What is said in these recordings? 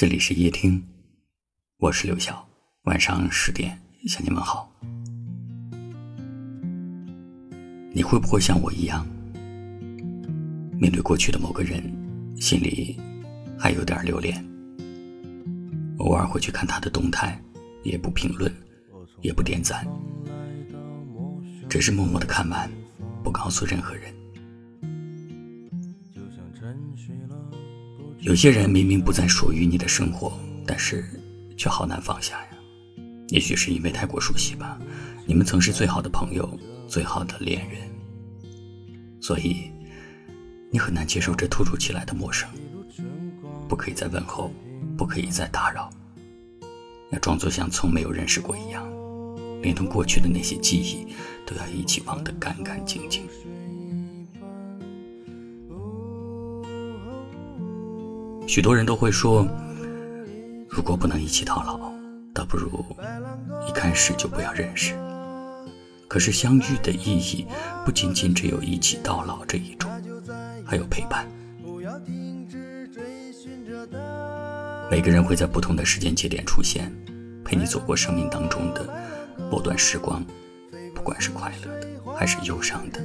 这里是夜听，我是刘晓。晚上十点向你们好。你会不会像我一样，面对过去的某个人，心里还有点留恋？偶尔会去看他的动态，也不评论，也不点赞，只是默默的看完，不告诉任何人。有些人明明不再属于你的生活，但是却好难放下呀。也许是因为太过熟悉吧，你们曾是最好的朋友，最好的恋人，所以你很难接受这突如其来的陌生。不可以再问候，不可以再打扰，要装作像从没有认识过一样，连同过去的那些记忆都要一起忘得干干净净。许多人都会说，如果不能一起到老，倒不如一开始就不要认识。可是相遇的意义不仅仅只有一起到老这一种，还有陪伴。每个人会在不同的时间节点出现，陪你走过生命当中的某段时光，不管是快乐的还是忧伤的。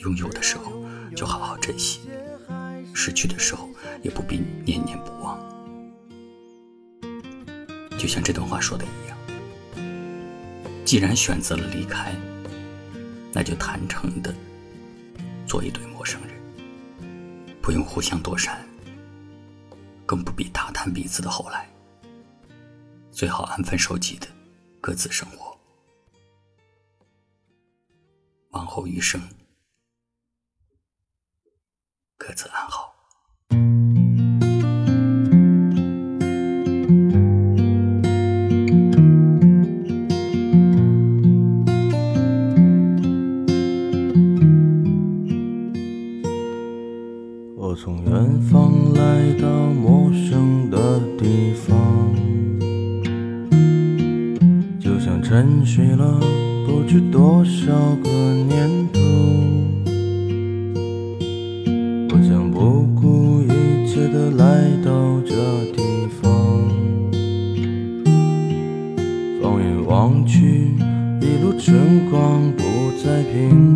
拥有的时候就好好珍惜。失去的时候，也不必念念不忘。就像这段话说的一样，既然选择了离开，那就坦诚的做一对陌生人，不用互相躲闪，更不必打探彼此的后来。最好安分守己的各自生活，往后余生。各自安好。沉睡了不知多少个年头。我将不顾一切的来到这地方，放眼望去，一路春光不再平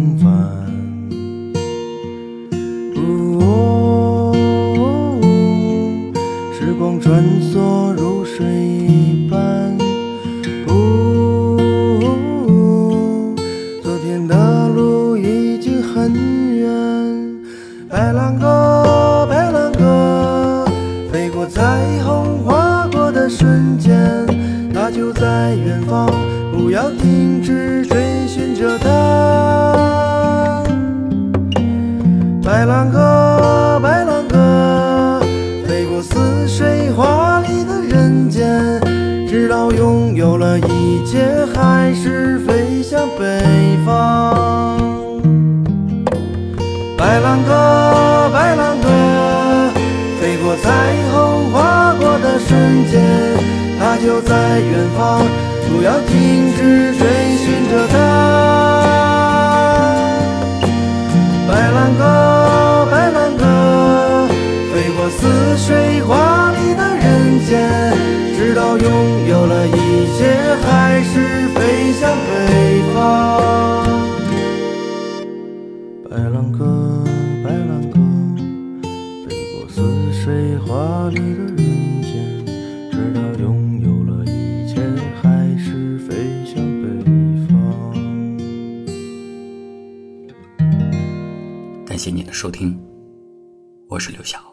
我彩虹划过的瞬间，它就在远方，不要停止追寻着它。白兰鸽，白兰鸽，飞过似水华丽的人间，直到拥有了一切，还是飞向北方。白兰鸽。在远方不要停止追寻着它。白兰鸽白兰鸽飞过似水感谢你的收听我是刘晓。